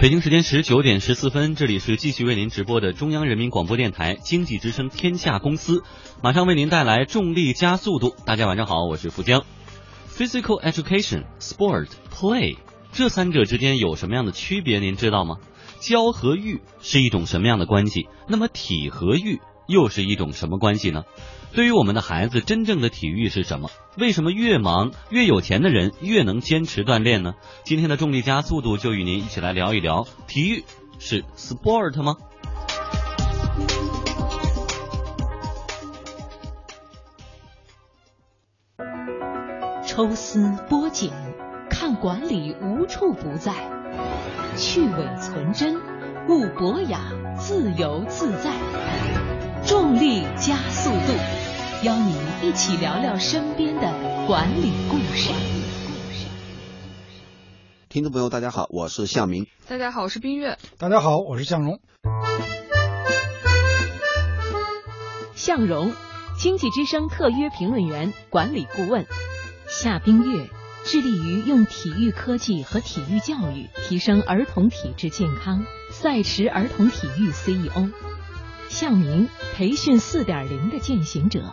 北京时间十九点十四分，这里是继续为您直播的中央人民广播电台经济之声天下公司，马上为您带来重力加速度。大家晚上好，我是富江。Physical education, sport, play，这三者之间有什么样的区别？您知道吗？教和育是一种什么样的关系？那么体和育又是一种什么关系呢？对于我们的孩子，真正的体育是什么？为什么越忙越有钱的人越能坚持锻炼呢？今天的重力加速度就与您一起来聊一聊，体育是 sport 吗？抽丝剥茧，看管理无处不在，去伪存真，悟博雅，自由自在。重力加速度，邀您一起聊聊身边的管理故事。听众朋友，大家好，我是向明。大家好，我是冰月。大家好，我是向荣。向荣，经济之声特约评论员、管理顾问。夏冰月，致力于用体育科技和体育教育提升儿童体质健康，赛驰儿童体育 CEO。向明，培训四点零的践行者。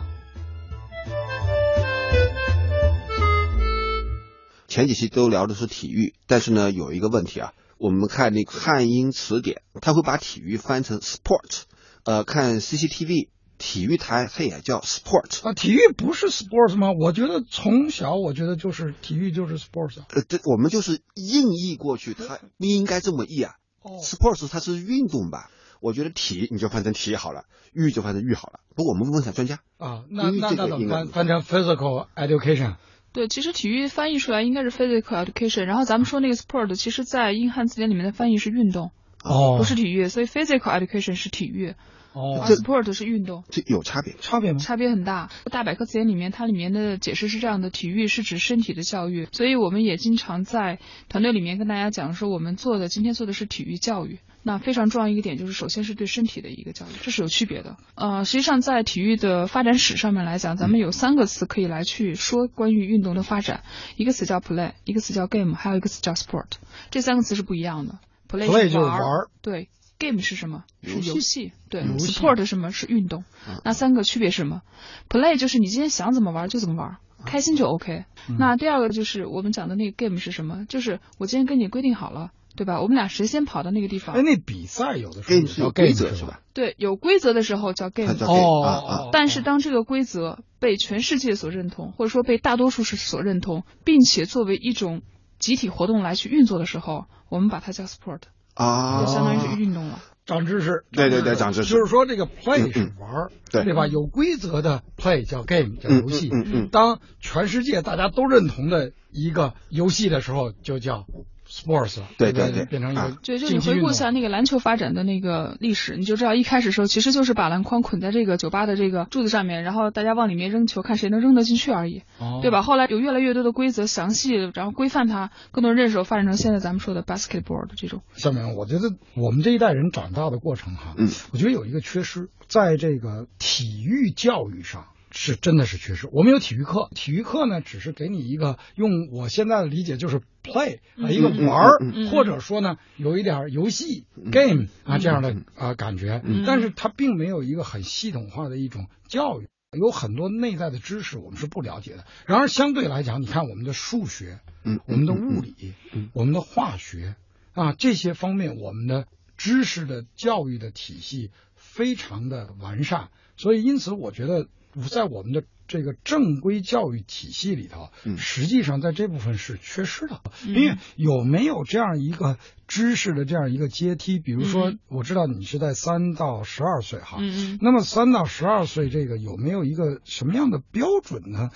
前几期都聊的是体育，但是呢，有一个问题啊，我们看那个汉英词典，它会把体育翻成 sport，呃，看 CCTV 体育台它也叫 sport 啊，体育不是 sports 吗？我觉得从小我觉得就是体育就是 sports，呃，这我们就是硬译过去，它不应该这么译啊。哦，sports 它是运动吧？我觉得体你就翻成体好了，育就翻成育好了。不过我们问一下专家啊，那那那怎么翻成 physical education？对，其实体育翻译出来应该是 physical education，然后咱们说那个 sport，其实在英汉字典里面的翻译是运动，哦，不是体育，所以 physical education 是体育，哦，sport 是运动。这有差别。差别吗？差别很大。大百科词典里面，它里面的解释是这样的：体育是指身体的教育，所以我们也经常在团队里面跟大家讲说，我们做的今天做的是体育教育。那非常重要一个点就是，首先是对身体的一个教育，这是有区别的。呃，实际上在体育的发展史上面来讲，咱们有三个词可以来去说关于运动的发展，一个词叫 play，一个词叫 game，还有一个词叫 sport。这三个词是不一样的。play, play 就是玩玩儿对，game 是什么？是游戏。对游戏，sport 什么？是运动。那三个区别是什么？play 就是你今天想怎么玩就怎么玩，开心就 OK。那第二个就是我们讲的那个 game 是什么？就是我今天跟你规定好了，对吧？我们俩谁先跑到那个地方哎，？那比赛有的时候 game 是有叫规则是吧？对，有规则的时候叫 game。哦，但是当这个规则被全世界所认同，或者说被大多数是所认同，并且作为一种集体活动来去运作的时候，我们把它叫 sport，啊，就相当于是运动了。长知识。对对对长知识就是说这个 play 嗯是玩儿，对对吧？有规则的 play 叫 game 叫嗯游戏。嗯嗯嗯当全世界大家都认同的一个游戏的时候，就叫 sports 对对对变成一个啊对，就你竞技运动回顾一下那个篮球发展的那个历史，你就知道一开始的时候其实就是把篮筐捆在这个酒吧的这个柱子上面，然后大家往里面扔球，看谁能扔得进去而已，哦对吧？后来有越来越多的规则详细，然后规范它，更多人认识，发展成现在咱们说的 basketball 的这种。下面我觉得我们这一代人长大的过程哈，嗯，我觉得有一个缺失，在这个体育教育上是真的是缺失。我们有体育课，体育课呢只是给你一个用我现在的理解就是 play 啊、嗯一个玩儿，或者说呢有一点游戏、game 啊这样的嗯啊、感觉，嗯。但是它并没有一个很系统化的一种教育。有很多内在的知识我们是不了解的，然而相对来讲，你看我们的数学，嗯，我们的嗯物，理，嗯。我们的化学啊这些方面，我们的知识的教育的体系非常的完善，所以因此我觉得在我们的这个正规教育体系里头，嗯实际上在这部分是缺失的，嗯因为有没有这样一个知识的这样一个阶梯？比如说嗯，我知道你是在三到十二岁哈。那么三到十二岁这个有没有一个什么样的标准呢？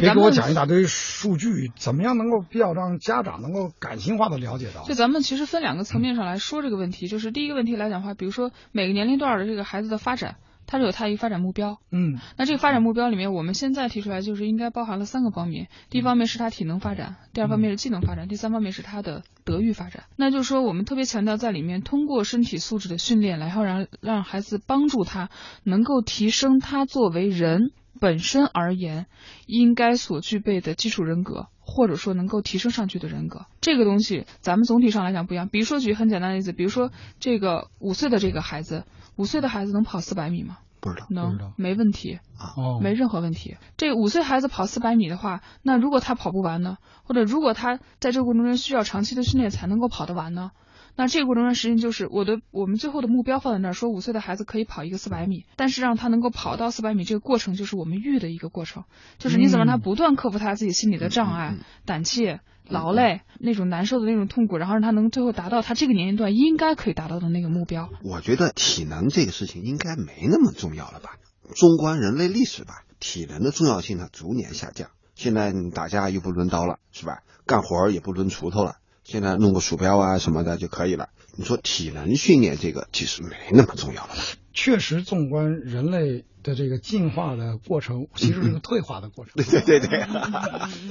别给我讲一大堆数据，怎么样能够比较让家长能够感性化的了解到就？咱们其实分两个层面上来说这个问题，就是第一个问题来讲的话，比如说每个年龄段的这个孩子的发展，它是有它一个发展目标。嗯那这个发展目标里面，我们现在提出来就是应该包含了三个方面。第一方面是他体能发展，第二方面是技能发展，第三方面是他的德育发展。那就是说，我们特别强调在里面通过身体素质的训练，然后让让孩子帮助他能够提升他作为人本身而言，应该所具备的基础人格，或者说能够提升上去的人格，这个东西咱们总体上来讲不一样。比如说举很简单的例子，比如说这个五岁的这个孩子，五岁的孩子能跑四百米吗？不知道，能没问题，哦，没任何问题。这五岁孩子跑四百米的话，那如果他跑不完呢？或者如果他在这个过程中需要长期的训练才能够跑得完呢？那这个过程中，实际就是我的我们最后的目标放在那儿，说五岁的孩子可以跑一个四百米，但是让他能够跑到四百米这个过程，就是我们育的一个过程，就是你怎么让他不断克服他自己心理的障碍、胆怯、劳累那种难受的那种痛苦，然后让他能最后达到他这个年龄段应该可以达到的那个目标。我觉得体能这个事情应该没那么重要了吧？纵观人类历史吧，体能的重要性呢逐年下降。现在你打架又不抡刀了，是吧？干活儿也不抡锄头了，现在弄个鼠标啊什么的就可以了。你说体能训练这个其实没那么重要了吧？确实，纵观人类的这个进化的过程，其实是个退化的过程。对对对对，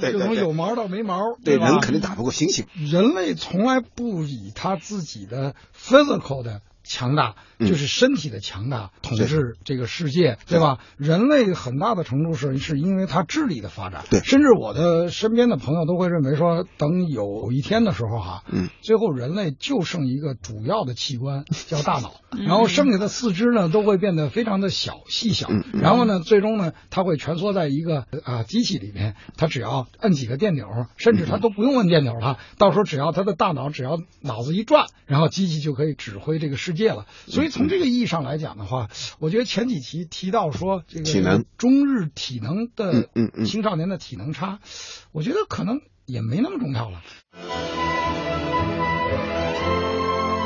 对就从有毛到没毛，对吧？人肯定打不过猩猩。人类从来不以他自己的 physical 的强大，嗯。就是身体的强大统治这个世界，对吧？人类很大的程度是是因为他智力的发展，对。甚至我的身边的朋友都会认为说，等有一天的时候哈，嗯，最后人类就剩一个主要的器官 叫大脑，然后剩下的四肢呢都会变得非常的小细小，然后呢，最终呢，它会蜷缩在一个啊机器里面，它只要摁几个电钮，甚至它都不用摁电钮了，到时候只要它的大脑只要脑子一转，然后机器就可以指挥这个世界了。所以从这个意义上来讲的话，我觉得前几期提到说这个体能中日体能的青少年的体能差，我觉得可能也没那么重要了。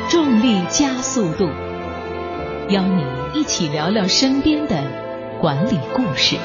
重力加速度，邀你一起聊聊身边的管理故事。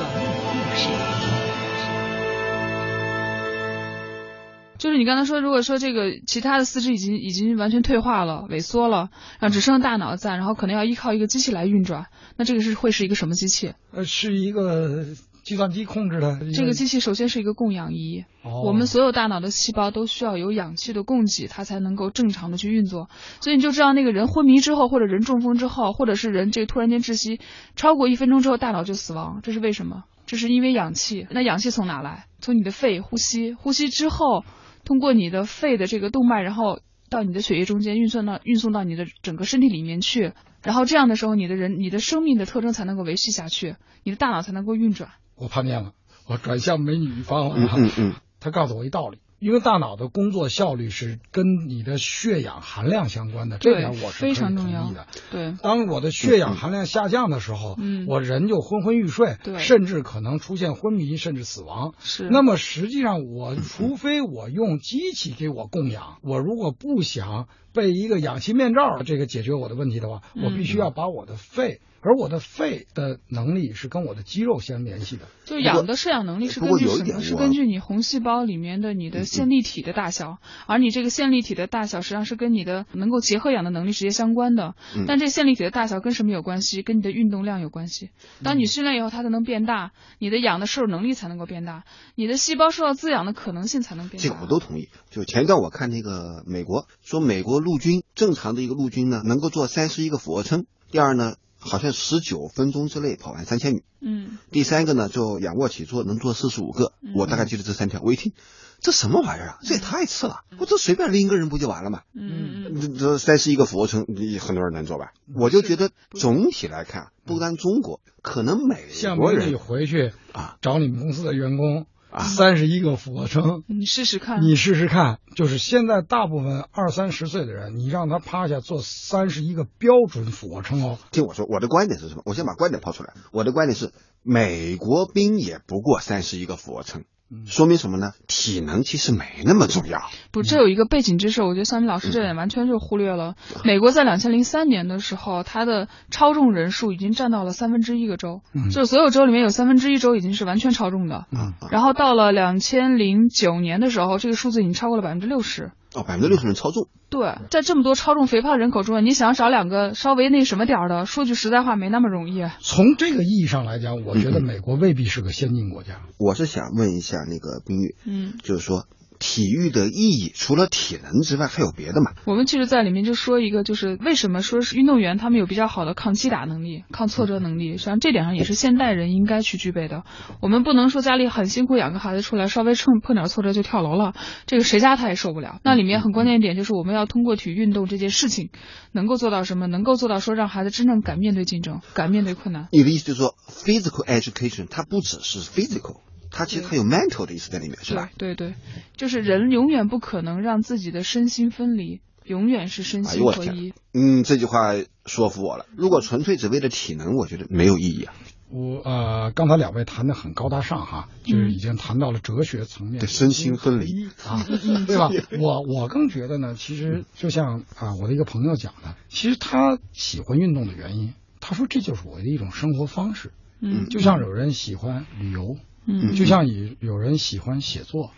就是你刚才说，如果说这个其他的四肢已经已经完全退化了、萎缩了，然后只剩大脑在，然后可能要依靠一个机器来运转，那这个是会是一个什么机器？呃，是一个计算机控制的这个机器首先是一个供氧仪，哦我们所有大脑的细胞都需要有氧气的供给，它才能够正常的去运作。所以你就知道那个人昏迷之后，或者人中风之后，或者是人这个突然间窒息，超过一分钟之后大脑就死亡，这是为什么？这是因为氧气。那氧气从哪来？从你的肺呼吸，呼吸之后，通过你的肺的这个动脉，然后到你的血液中间运送到运送到你的整个身体里面去。然后这样的时候，你的人你的生命的特征才能够维系下去，你的大脑才能够运转。我叛变了，我转向美女一方了。嗯嗯嗯，他告诉我一道理，因为大脑的工作效率是跟你的血氧含量相关的，这点我是非常同意的。对，当我的血氧含量下降的时候，嗯我人就昏昏欲睡，对甚至可能出现昏迷，甚至死亡。是。那么实际上，我除非我用机器给我供氧，我如果不想被一个氧气面罩这个解决我的问题的话，嗯我必须要把我的肺，而我的肺的能力是跟我的肌肉相联系的。就氧的摄氧能力是根据什么？是根据你红细胞里面的你的线粒体的大小，而你这个线粒体的大小实际上是跟你的能够结合氧的能力直接相关的。嗯但这线粒体的大小跟什么有关系？跟你的运动量有关系。当你训练以后，它才能变大，你的氧的摄入能力才能够变大，你的细胞受到滋养的可能性才能变大。这个我都同意。就前一段我看那个美国说，美国陆军正常的一个陆军呢，能够做三十一个俯卧撑。第二呢，好像十九分钟之内跑完三千米。嗯，第三个呢，就仰卧起坐能做四十五个。嗯我大概记得这三条。我一听，这什么玩意儿啊？这也太次了！我这随便拎一个人不就完了吗？嗯嗯这这三十一个俯卧撑，你很多人能做吧？我就觉得总体来看，不单中国，可能美国人回去啊找你们公司的员工啊三十一个俯卧撑，你试试看。你试试看，就是现在大部分二三十岁的人，你让他趴下做三十一个标准俯卧撑哦，听我说，我的观点是什么？我先把观点抛出来。我的观点是，美国兵也不过三十一个俯卧撑，嗯说明什么呢？体能其实没那么重要。不，这有一个背景知识，我觉得小米老师这点完全就忽略了。嗯美国在两千零三年的时候，它的超重人数已经占到了三分之一个州，嗯就是所有州里面有三分之一州已经是完全超重的。嗯然后到了两千零九年的时候，这个数字已经超过了百分之六十。哦，百分之六十人超重，对，在这么多超重肥胖人口中，你想要找两个稍微那什么点儿的，说句实在话，没那么容易。从这个意义上来讲，我觉得美国未必是个先进国家。我是想问一下那个冰玉，嗯就是说体育的意义除了体能之外还有别的嘛？我们其实，在里面就说一个，就是为什么说是运动员他们有比较好的抗击打能力、抗挫折能力，实际上这点上也是现代人应该去具备的。我们不能说家里很辛苦养个孩子出来，稍微碰碰点挫折就跳楼了，这个谁家他也受不了。那里面很关键一点就是我们要通过体育运动这件事情，能够做到什么？能够做到说让孩子真正敢面对竞争，敢面对困难。你的意思就是说，physical education 它不只是 physical。它其实还有 mental 的意思在里面，是吧？对对，就是人永远不可能让自己的身心分离，永远是身心合一。嗯，这句话说服我了。如果纯粹只为了体能，我觉得没有意义啊。我呃，刚才两位谈的很高大上哈，就是已经谈到了哲学层面，身心分离啊，对吧？我我更觉得呢，其实就像啊，我的一个朋友讲的，其实他喜欢运动的原因，他说这就是我的一种生活方式。嗯，就像有人喜欢旅游。嗯，就像有有人喜欢写作，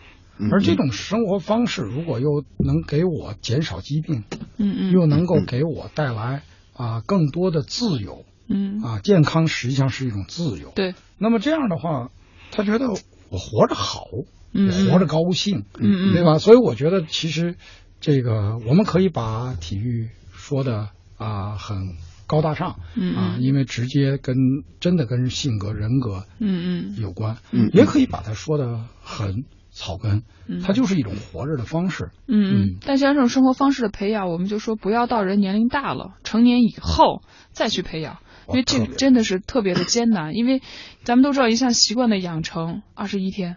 而这种生活方式如果又能给我减少疾病，嗯嗯，又能够给我带来啊更多的自由，嗯啊健康实际上是一种自由，对。那么这样的话，他觉得我活着好，嗯，活着高兴，嗯嗯，对吧？所以我觉得其实这个我们可以把体育说的啊很。高大上，嗯啊，因为直接跟真的跟性格人格，嗯嗯。有关，嗯，也可以把它说的很草根，嗯，它就是一种活着的方式，嗯嗯。但像这种生活方式的培养，我们就说不要到人年龄大了，成年以后再去培养，因为这个真的是特别的艰难。因为咱们都知道，一项习惯的养成二十一天，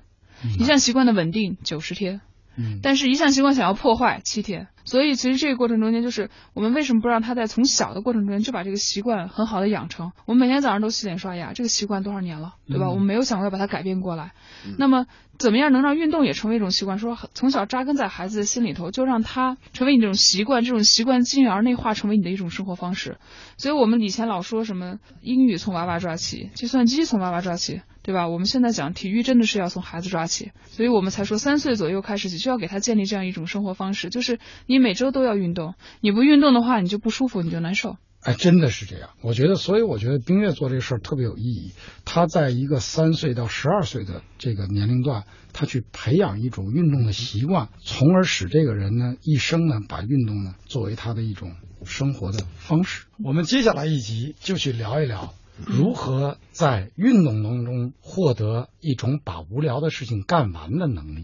一项习惯的稳定九十天，嗯，但是一项习惯想要破坏七天。所以，其实这个过程中间，就是我们为什么不让他在从小的过程中间就把这个习惯很好的养成？我们每天早上都洗脸刷牙，这个习惯多少年了，对吧？我们没有想过要把它改变过来。那么，怎么样能让运动也成为一种习惯？说从小扎根在孩子的心里头，就让他成为你这种习惯，这种习惯进而内化成为你的一种生活方式。所以我们以前老说什么英语从娃娃抓起，计算机从娃娃抓起，对吧？我们现在讲体育真的是要从孩子抓起，所以我们才说三岁左右开始起就要给他建立这样一种生活方式，就是你。你每周都要运动，你不运动的话，你就不舒服，你就难受。哎，真的是这样。我觉得，所以我觉得冰月做这个事儿特别有意义。他在一个三岁到十二岁的这个年龄段，他去培养一种运动的习惯，从而使这个人呢一生呢把运动呢作为他的一种生活的方式。我们接下来一集就去聊一聊如何在运动当中获得一种把无聊的事情干完的能力。